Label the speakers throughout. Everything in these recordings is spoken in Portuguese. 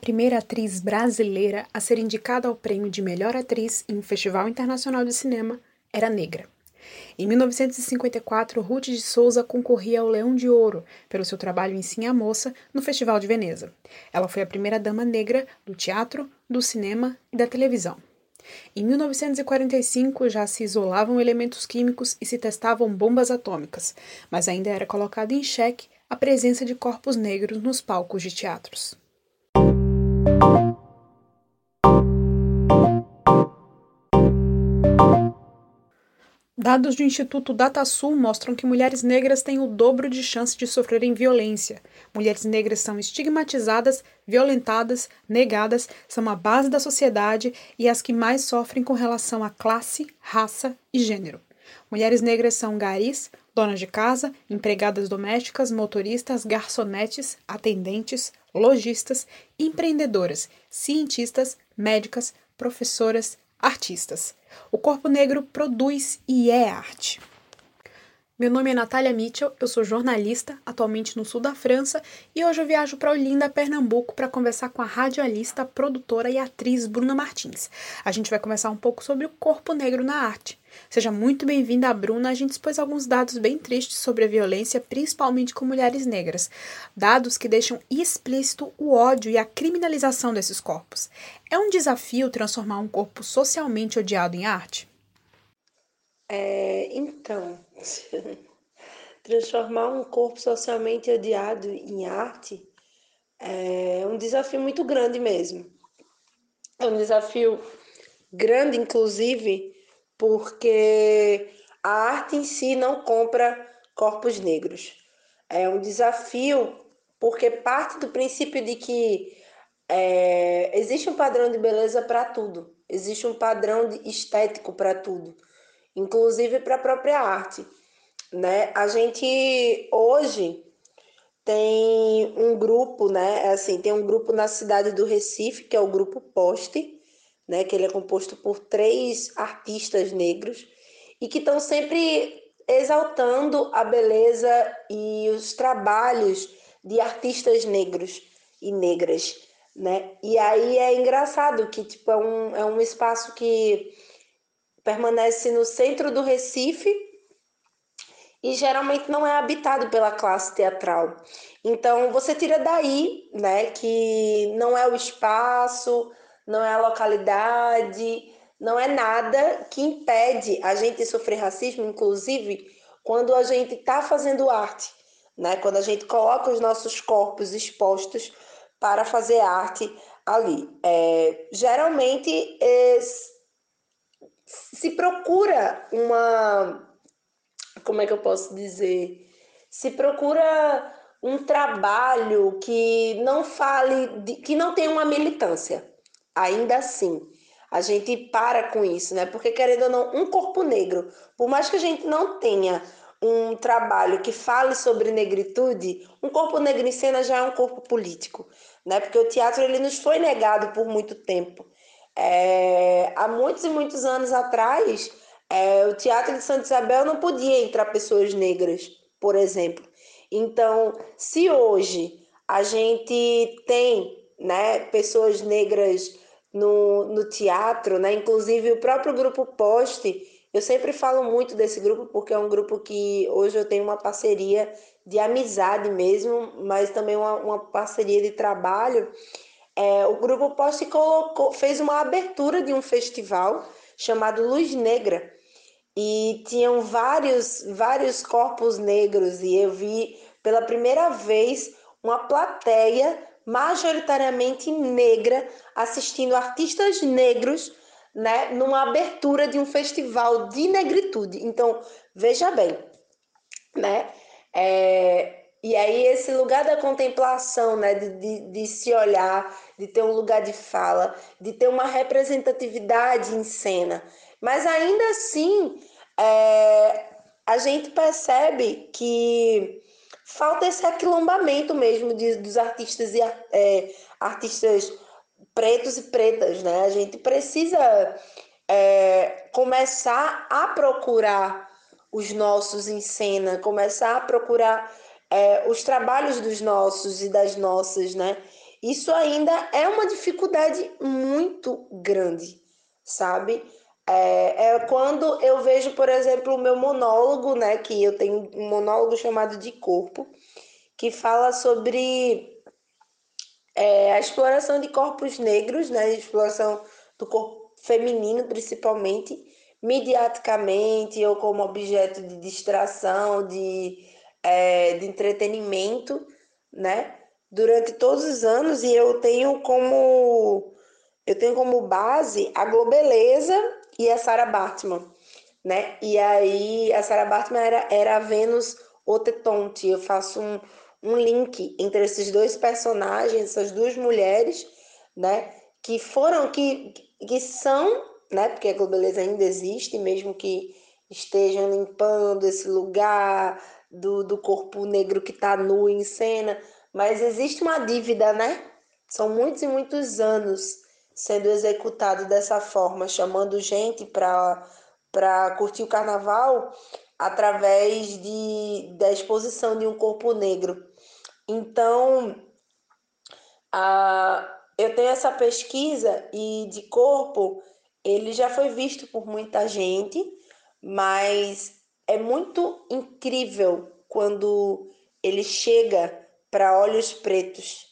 Speaker 1: primeira atriz brasileira a ser indicada ao prêmio de melhor atriz em um festival internacional de cinema, era negra. Em 1954, Ruth de Souza concorria ao Leão de Ouro pelo seu trabalho em Sim a Moça no Festival de Veneza. Ela foi a primeira dama negra do teatro, do cinema e da televisão. Em 1945 já se isolavam elementos químicos e se testavam bombas atômicas, mas ainda era colocado em xeque a presença de corpos negros nos palcos de teatros. Dados do Instituto DataSul mostram que mulheres negras têm o dobro de chance de sofrerem violência. Mulheres negras são estigmatizadas, violentadas, negadas, são a base da sociedade e as que mais sofrem com relação à classe, raça e gênero. Mulheres negras são garis, donas de casa, empregadas domésticas, motoristas, garçonetes, atendentes, lojistas, empreendedoras, cientistas, médicas, professoras, artistas. O corpo negro produz e é arte. Meu nome é Natália Mitchell, eu sou jornalista, atualmente no sul da França, e hoje eu viajo para Olinda, Pernambuco, para conversar com a radialista, produtora e atriz Bruna Martins. A gente vai conversar um pouco sobre o corpo negro na arte. Seja muito bem-vinda, Bruna. A gente expôs alguns dados bem tristes sobre a violência, principalmente com mulheres negras. Dados que deixam explícito o ódio e a criminalização desses corpos. É um desafio transformar um corpo socialmente odiado em arte?
Speaker 2: É, então, transformar um corpo socialmente odiado em arte é um desafio muito grande mesmo. É um desafio grande, inclusive, porque a arte em si não compra corpos negros. É um desafio porque parte do princípio de que é, existe um padrão de beleza para tudo, existe um padrão estético para tudo inclusive para a própria arte. Né? A gente hoje tem um grupo, né? Assim, tem um grupo na cidade do Recife, que é o grupo Poste, né? Que ele é composto por três artistas negros e que estão sempre exaltando a beleza e os trabalhos de artistas negros e negras, né? E aí é engraçado que tipo é um, é um espaço que permanece no centro do Recife e geralmente não é habitado pela classe teatral. Então você tira daí, né, que não é o espaço, não é a localidade, não é nada que impede a gente sofrer racismo, inclusive quando a gente está fazendo arte, né? Quando a gente coloca os nossos corpos expostos para fazer arte ali. É, geralmente se procura uma. Como é que eu posso dizer? Se procura um trabalho que não fale, de, que não tenha uma militância. Ainda assim, a gente para com isso, né? Porque querendo ou não, um corpo negro, por mais que a gente não tenha um trabalho que fale sobre negritude, um corpo negro em cena já é um corpo político, né? Porque o teatro ele nos foi negado por muito tempo. É, há muitos e muitos anos atrás, é, o Teatro de Santa Isabel não podia entrar pessoas negras, por exemplo. Então, se hoje a gente tem né, pessoas negras no, no teatro, né, inclusive o próprio grupo Poste, eu sempre falo muito desse grupo porque é um grupo que hoje eu tenho uma parceria de amizade mesmo, mas também uma, uma parceria de trabalho é, o Grupo Poste colocou, fez uma abertura de um festival chamado Luz Negra e tinham vários, vários corpos negros e eu vi pela primeira vez uma plateia majoritariamente negra assistindo artistas negros né, numa abertura de um festival de negritude. Então, veja bem, né? É, e aí esse lugar da contemplação, né, de, de, de, se olhar, de ter um lugar de fala, de ter uma representatividade em cena. Mas ainda assim, é, a gente percebe que falta esse aquilombamento mesmo de, dos artistas e é, artistas pretos e pretas, né? A gente precisa é, começar a procurar os nossos em cena, começar a procurar é, os trabalhos dos nossos e das nossas, né? isso ainda é uma dificuldade muito grande, sabe? É, é, quando eu vejo, por exemplo, o meu monólogo, né? Que eu tenho um monólogo chamado de corpo, que fala sobre é, a exploração de corpos negros, né? Exploração do corpo feminino, principalmente, mediaticamente ou como objeto de distração, de, é, de entretenimento, né? Durante todos os anos, e eu tenho como eu tenho como base a Globeleza e a Sarah Bartman, né? E aí a Sarah Bartman era, era a Vênus Otetonte. Eu faço um, um link entre esses dois personagens, essas duas mulheres, né? Que foram, que, que são, né? Porque a Globeleza ainda existe, mesmo que estejam limpando esse lugar do, do corpo negro que está nu em cena, mas existe uma dívida, né? São muitos e muitos anos sendo executado dessa forma, chamando gente para curtir o carnaval através de, da exposição de um corpo negro. Então, a, eu tenho essa pesquisa e de corpo, ele já foi visto por muita gente, mas é muito incrível quando ele chega para olhos pretos,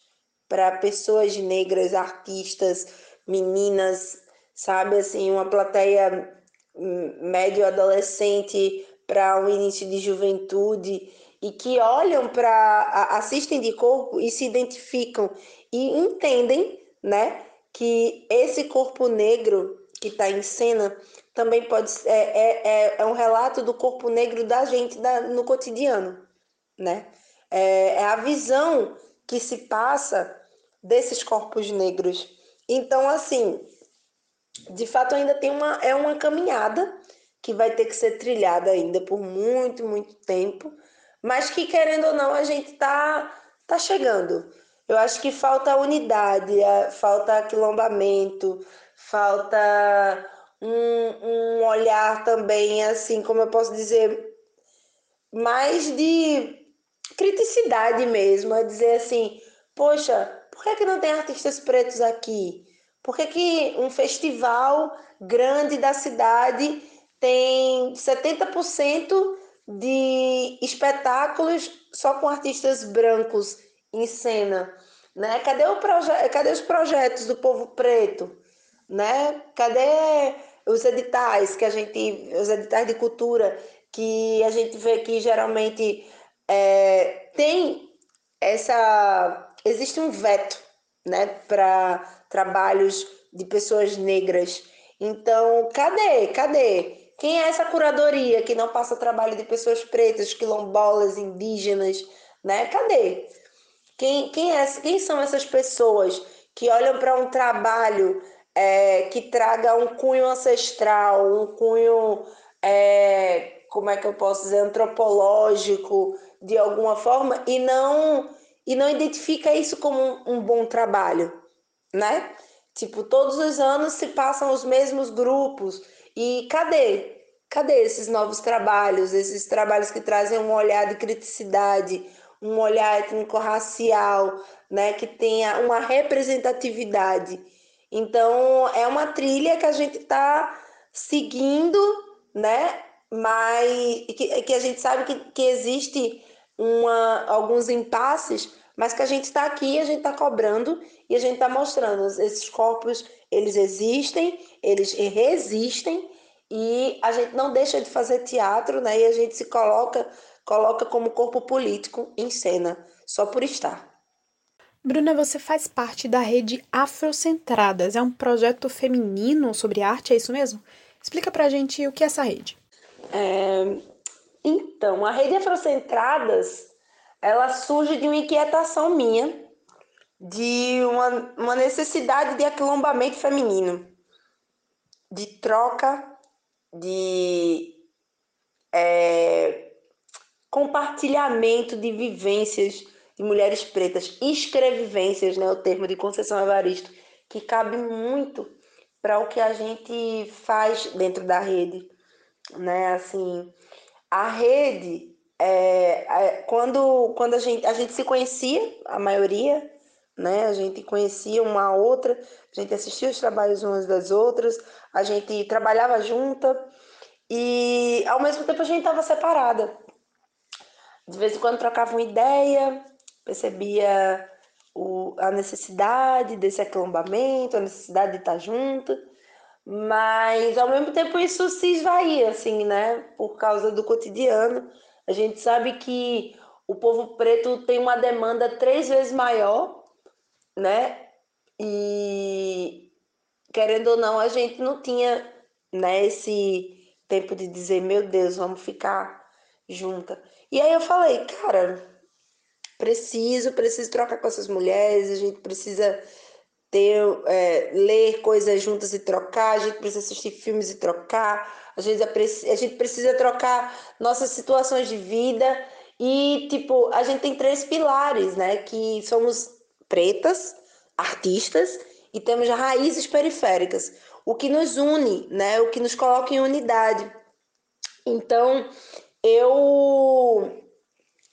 Speaker 2: para pessoas negras, artistas, meninas, sabe assim, uma plateia médio adolescente para um início de juventude e que olham para assistem de corpo e se identificam e entendem, né, que esse corpo negro que está em cena também pode ser é, é, é um relato do corpo negro da gente da, no cotidiano, né? É, é a visão que se passa desses corpos negros então, assim, de fato ainda tem uma é uma caminhada que vai ter que ser trilhada ainda por muito, muito tempo, mas que querendo ou não a gente tá tá chegando. Eu acho que falta unidade, é, falta aquilombamento, falta um, um olhar também, assim, como eu posso dizer, mais de criticidade mesmo, é dizer assim, poxa, por que, que não tem artistas pretos aqui? Por que, que um festival grande da cidade tem 70% de espetáculos só com artistas brancos em cena? Né? Cadê, o cadê os projetos do povo preto? Né? Cadê os editais que a gente, os editais de cultura que a gente vê que geralmente é, tem essa existe um veto né, para trabalhos de pessoas negras. Então, cadê? Cadê? Quem é essa curadoria que não passa trabalho de pessoas pretas, quilombolas, indígenas, né? Cadê? Quem, quem, é, quem são essas pessoas que olham para um trabalho é, que traga um cunho ancestral, um cunho, é, como é que eu posso dizer, antropológico, de alguma forma, e não e não identifica isso como um, um bom trabalho, né? Tipo, todos os anos se passam os mesmos grupos e cadê? Cadê esses novos trabalhos, esses trabalhos que trazem um olhar de criticidade, um olhar étnico-racial, né, que tenha uma representatividade. Então, é uma trilha que a gente está seguindo, né, mas que, que a gente sabe que, que existe uma, alguns impasses, mas que a gente está aqui, a gente está cobrando e a gente está mostrando esses corpos, eles existem, eles resistem e a gente não deixa de fazer teatro, né? E a gente se coloca coloca como corpo político em cena, só por estar.
Speaker 1: Bruna, você faz parte da rede Afrocentradas. É um projeto feminino sobre arte, é isso mesmo? Explica pra gente o que é essa rede.
Speaker 2: É, então, a rede Afrocentradas, ela surge de uma inquietação minha, de uma, uma necessidade de aquilombamento feminino, de troca, de é, compartilhamento de vivências de mulheres pretas, escrevivências, né, o termo de Conceição Evaristo, que cabe muito para o que a gente faz dentro da rede, né, assim, a rede, é, é, quando, quando a, gente, a gente se conhecia, a maioria, né? A gente conhecia uma outra, a gente assistia os trabalhos umas das outras, a gente trabalhava junta e ao mesmo tempo a gente estava separada. De vez em quando trocava uma ideia, percebia o, a necessidade desse aquilombamento, a necessidade de estar junto, mas ao mesmo tempo isso se esvaía, assim, né? Por causa do cotidiano. A gente sabe que o povo preto tem uma demanda três vezes maior né? E querendo ou não, a gente não tinha né, esse tempo de dizer, meu Deus, vamos ficar junta. E aí eu falei, cara, preciso, preciso trocar com essas mulheres, a gente precisa ter, é, ler coisas juntas e trocar, a gente precisa assistir filmes e trocar, a gente, a gente precisa trocar nossas situações de vida. E, tipo, a gente tem três pilares, né? Que somos pretas, artistas, e temos raízes periféricas, o que nos une, né? O que nos coloca em unidade. Então, eu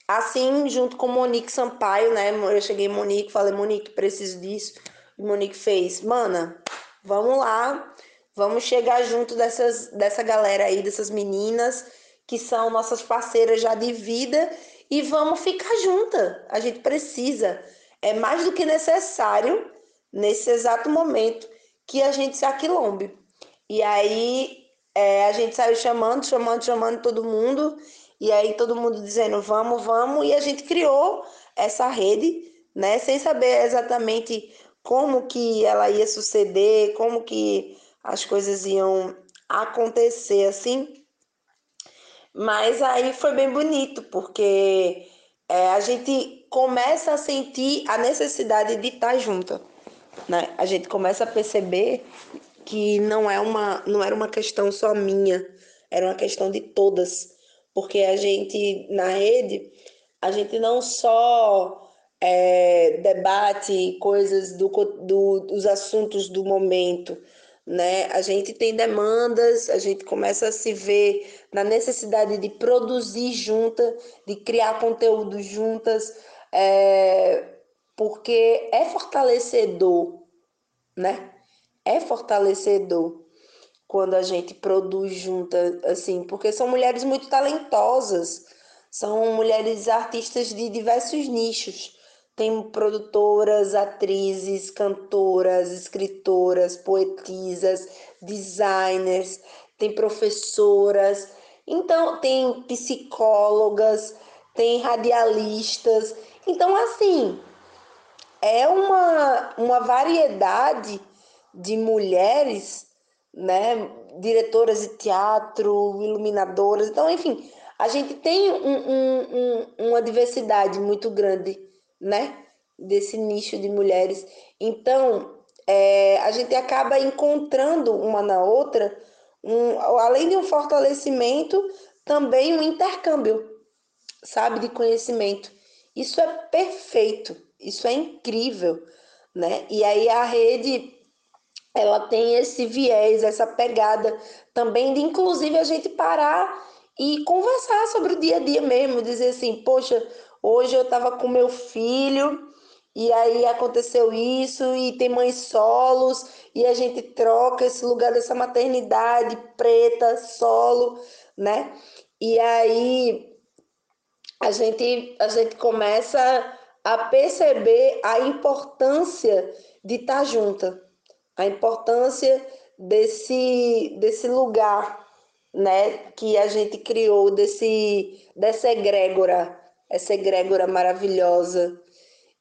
Speaker 2: assim, junto com Monique Sampaio, né? Eu cheguei Monique, falei, Monique, preciso disso. E Monique fez, mana, vamos lá, vamos chegar junto dessas, dessa galera aí, dessas meninas que são nossas parceiras já de vida e vamos ficar junta. A gente precisa é mais do que necessário, nesse exato momento, que a gente se aquilombe. E aí é, a gente saiu chamando, chamando, chamando todo mundo, e aí todo mundo dizendo vamos, vamos, e a gente criou essa rede, né, sem saber exatamente como que ela ia suceder, como que as coisas iam acontecer assim. Mas aí foi bem bonito, porque é, a gente começa a sentir a necessidade de estar junta. Né? A gente começa a perceber que não, é uma, não era uma questão só minha, era uma questão de todas. Porque a gente, na rede, a gente não só é, debate coisas do, do, dos assuntos do momento, né? A gente tem demandas, a gente começa a se ver na necessidade de produzir junta, de criar conteúdo juntas, é, porque é fortalecedor, né? É fortalecedor quando a gente produz junta, assim, porque são mulheres muito talentosas, são mulheres artistas de diversos nichos. Tem produtoras, atrizes, cantoras, escritoras, poetisas, designers, tem professoras, então tem psicólogas, tem radialistas. Então, assim, é uma, uma variedade de mulheres, né? Diretoras de teatro, iluminadoras. Então, enfim, a gente tem um, um, um, uma diversidade muito grande né? Desse nicho de mulheres. Então, é, a gente acaba encontrando uma na outra, além de um fortalecimento, também um intercâmbio, sabe, de conhecimento. Isso é perfeito, isso é incrível, né? E aí a rede ela tem esse viés, essa pegada também de inclusive a gente parar e conversar sobre o dia a dia mesmo, dizer assim, poxa, Hoje eu estava com meu filho e aí aconteceu isso e tem mães solos e a gente troca esse lugar dessa maternidade preta, solo, né? E aí a gente a gente começa a perceber a importância de estar tá junta, a importância desse desse lugar, né, que a gente criou desse dessa egrégora essa egrégora maravilhosa.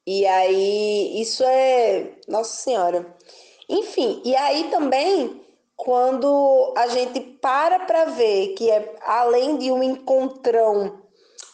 Speaker 2: E aí, isso é. Nossa Senhora. Enfim, e aí também, quando a gente para para ver que é além de um encontrão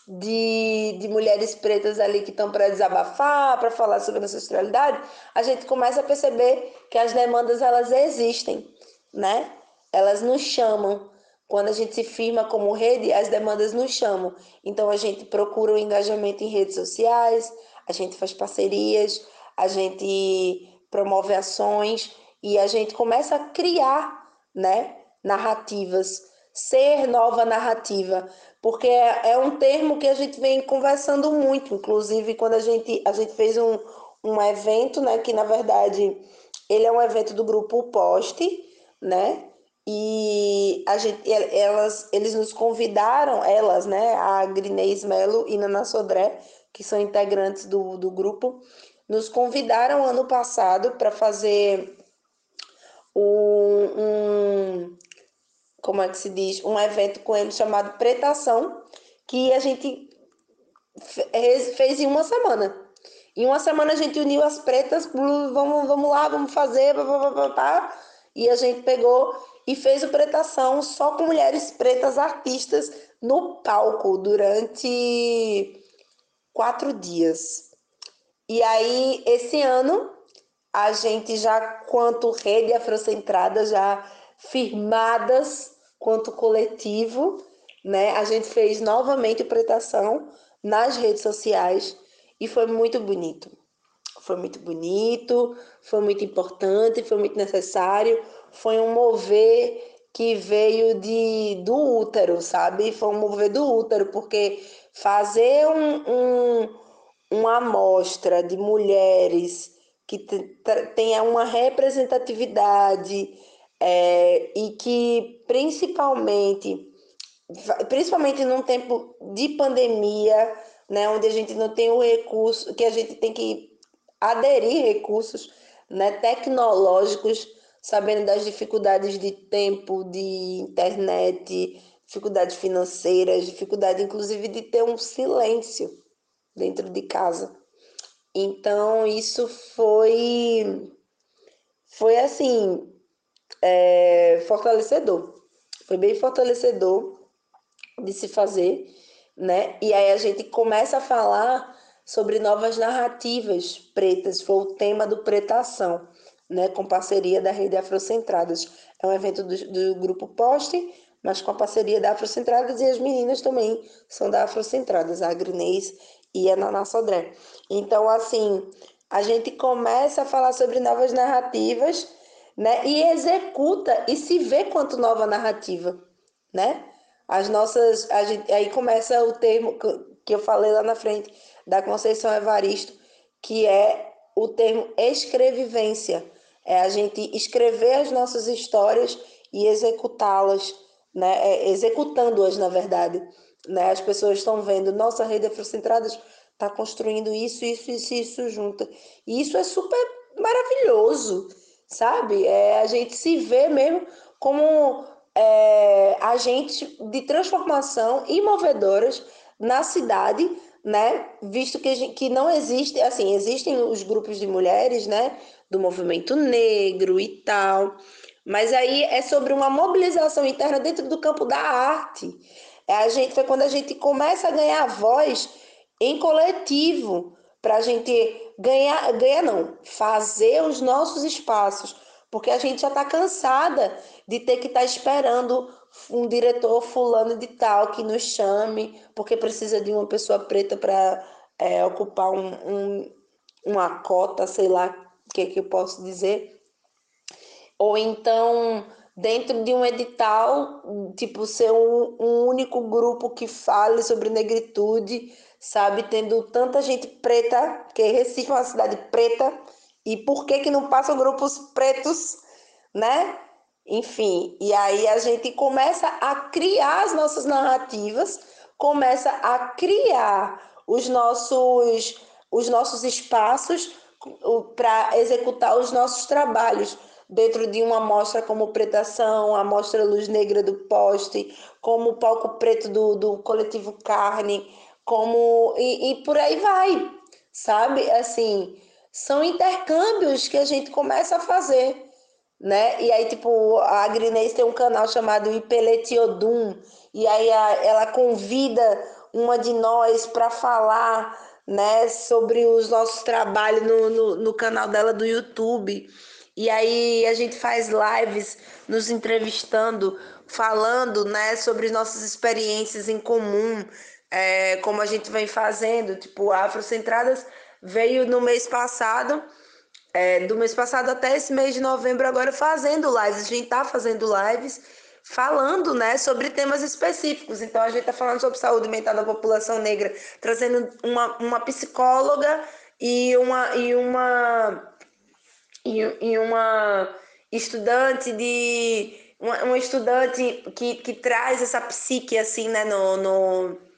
Speaker 2: de, de mulheres pretas ali que estão para desabafar, para falar sobre ancestralidade, a gente começa a perceber que as demandas elas existem, né? Elas nos chamam. Quando a gente se firma como rede, as demandas nos chamam. Então a gente procura o um engajamento em redes sociais, a gente faz parcerias, a gente promove ações e a gente começa a criar, né, narrativas, ser nova narrativa, porque é, é um termo que a gente vem conversando muito, inclusive quando a gente a gente fez um, um evento, né, que na verdade ele é um evento do grupo Poste, né? E a gente, elas, eles nos convidaram, elas, né, a Grinês Melo e Nana Sodré, que são integrantes do, do grupo, nos convidaram ano passado para fazer um, um, como é que se diz, um evento com eles chamado Pretação, que a gente fez em uma semana. Em uma semana a gente uniu as pretas, vamos, vamos lá, vamos fazer, e a gente pegou e fez o Pretação só com mulheres pretas artistas no palco durante quatro dias. E aí, esse ano, a gente já, quanto rede afrocentrada, já firmadas quanto coletivo, né? A gente fez novamente Pretação nas redes sociais e foi muito bonito. Foi muito bonito, foi muito importante, foi muito necessário. Foi um mover que veio de, do útero, sabe? Foi um mover do útero, porque fazer um, um, uma amostra de mulheres que tenha uma representatividade é, e que principalmente principalmente num tempo de pandemia, né, onde a gente não tem o recurso, que a gente tem que aderir recursos né, tecnológicos, sabendo das dificuldades de tempo, de internet, dificuldades financeiras, dificuldade inclusive de ter um silêncio dentro de casa. Então isso foi foi assim é, fortalecedor, foi bem fortalecedor de se fazer, né? E aí a gente começa a falar sobre novas narrativas pretas, foi o tema do Pretação, né? Com parceria da Rede Afrocentradas. É um evento do, do grupo Poste, mas com a parceria da Afrocentradas e as meninas também são da Afrocentradas, a Agrinês e a Naná Sodré. Então, assim, a gente começa a falar sobre novas narrativas, né? E executa e se vê quanto nova narrativa, né? As nossas. Gente, aí começa o termo que eu falei lá na frente, da Conceição Evaristo, que é o termo escrevivência. É a gente escrever as nossas histórias e executá-las, né? É, executando-as, na verdade. Né? As pessoas estão vendo, nossa rede afrocentradas está construindo isso, isso, isso, isso junto. E isso é super maravilhoso, sabe? É, a gente se vê mesmo como é, agentes de transformação e movedoras na cidade, né? Visto que, gente, que não existe, assim, existem os grupos de mulheres, né? Do movimento negro e tal. Mas aí é sobre uma mobilização interna dentro do campo da arte. É a gente, foi quando a gente começa a ganhar voz em coletivo, para a gente ganhar, ganhar não, fazer os nossos espaços porque a gente já está cansada de ter que estar tá esperando um diretor fulano de tal que nos chame, porque precisa de uma pessoa preta para é, ocupar um, um, uma cota, sei lá o que, que eu posso dizer. Ou então, dentro de um edital, tipo, ser um, um único grupo que fale sobre negritude, sabe? Tendo tanta gente preta, que Recife é uma cidade preta, e por que que não passam grupos pretos, né? Enfim, e aí a gente começa a criar as nossas narrativas, começa a criar os nossos os nossos espaços para executar os nossos trabalhos dentro de uma mostra como Pretação, a Mostra Luz Negra do Poste, como o Palco Preto do, do Coletivo Carne, como e, e por aí vai, sabe? Assim, são intercâmbios que a gente começa a fazer, né? E aí, tipo, a Agrinês tem um canal chamado Ipeletiodum, e aí a, ela convida uma de nós para falar, né, sobre os nossos trabalhos no, no, no canal dela do YouTube. E aí a gente faz lives nos entrevistando, falando, né, sobre nossas experiências em comum, é, como a gente vem fazendo, tipo, Afrocentradas veio no mês passado, é, do mês passado até esse mês de novembro, agora fazendo lives. A gente está fazendo lives falando né, sobre temas específicos. Então, a gente está falando sobre saúde mental da população negra, trazendo uma, uma psicóloga e uma e uma e, e uma estudante de uma, uma estudante que, que traz essa psique assim, né, no, no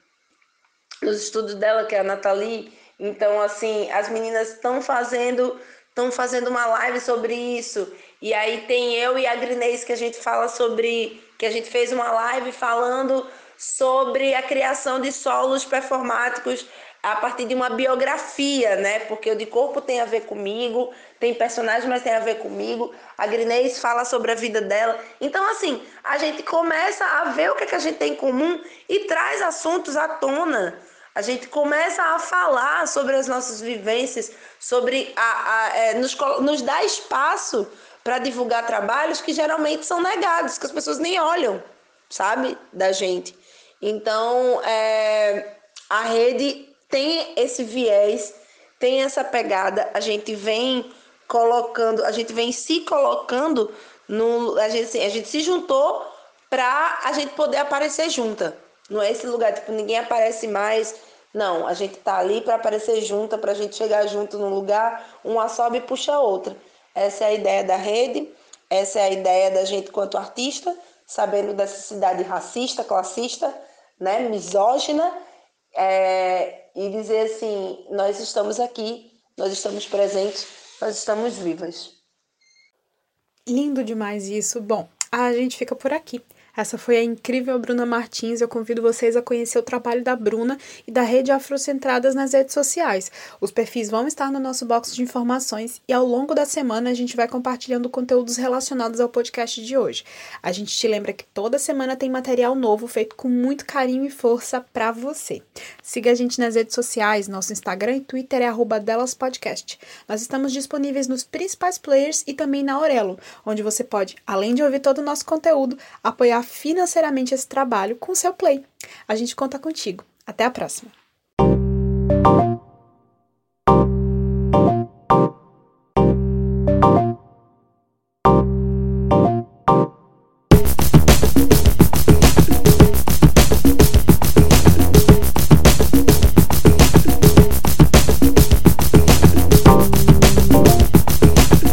Speaker 2: nos estudos dela, que é a Nathalie. Então, assim, as meninas estão fazendo estão fazendo uma live sobre isso. E aí tem eu e a Grinês que a gente fala sobre que a gente fez uma live falando sobre a criação de solos performáticos a partir de uma biografia, né? Porque o de corpo tem a ver comigo, tem personagem, mas tem a ver comigo. A Grinês fala sobre a vida dela. Então, assim, a gente começa a ver o que, é que a gente tem em comum e traz assuntos à tona. A gente começa a falar sobre as nossas vivências, sobre a, a é, nos, nos dá espaço para divulgar trabalhos que geralmente são negados, que as pessoas nem olham, sabe, da gente. Então, é, a rede tem esse viés, tem essa pegada, a gente vem colocando, a gente vem se colocando no, a gente, assim, a gente se juntou para a gente poder aparecer junta. Não é esse lugar, tipo, ninguém aparece mais. Não, a gente tá ali para aparecer junta, para a gente chegar junto num lugar, uma sobe e puxa a outra. Essa é a ideia da rede, essa é a ideia da gente quanto artista, sabendo dessa cidade racista, classista, né, misógina, é, e dizer assim: nós estamos aqui, nós estamos presentes, nós estamos vivas.
Speaker 1: Lindo demais isso. Bom, a gente fica por aqui. Essa foi a incrível Bruna Martins. Eu convido vocês a conhecer o trabalho da Bruna e da Rede Afrocentradas nas redes sociais. Os perfis vão estar no nosso box de informações e ao longo da semana a gente vai compartilhando conteúdos relacionados ao podcast de hoje. A gente te lembra que toda semana tem material novo feito com muito carinho e força para você. Siga a gente nas redes sociais, nosso Instagram e Twitter é @delaspodcast. Nós estamos disponíveis nos principais players e também na Aurelo, onde você pode, além de ouvir todo o nosso conteúdo, apoiar financeiramente esse trabalho com seu Play. A gente conta contigo. Até a próxima!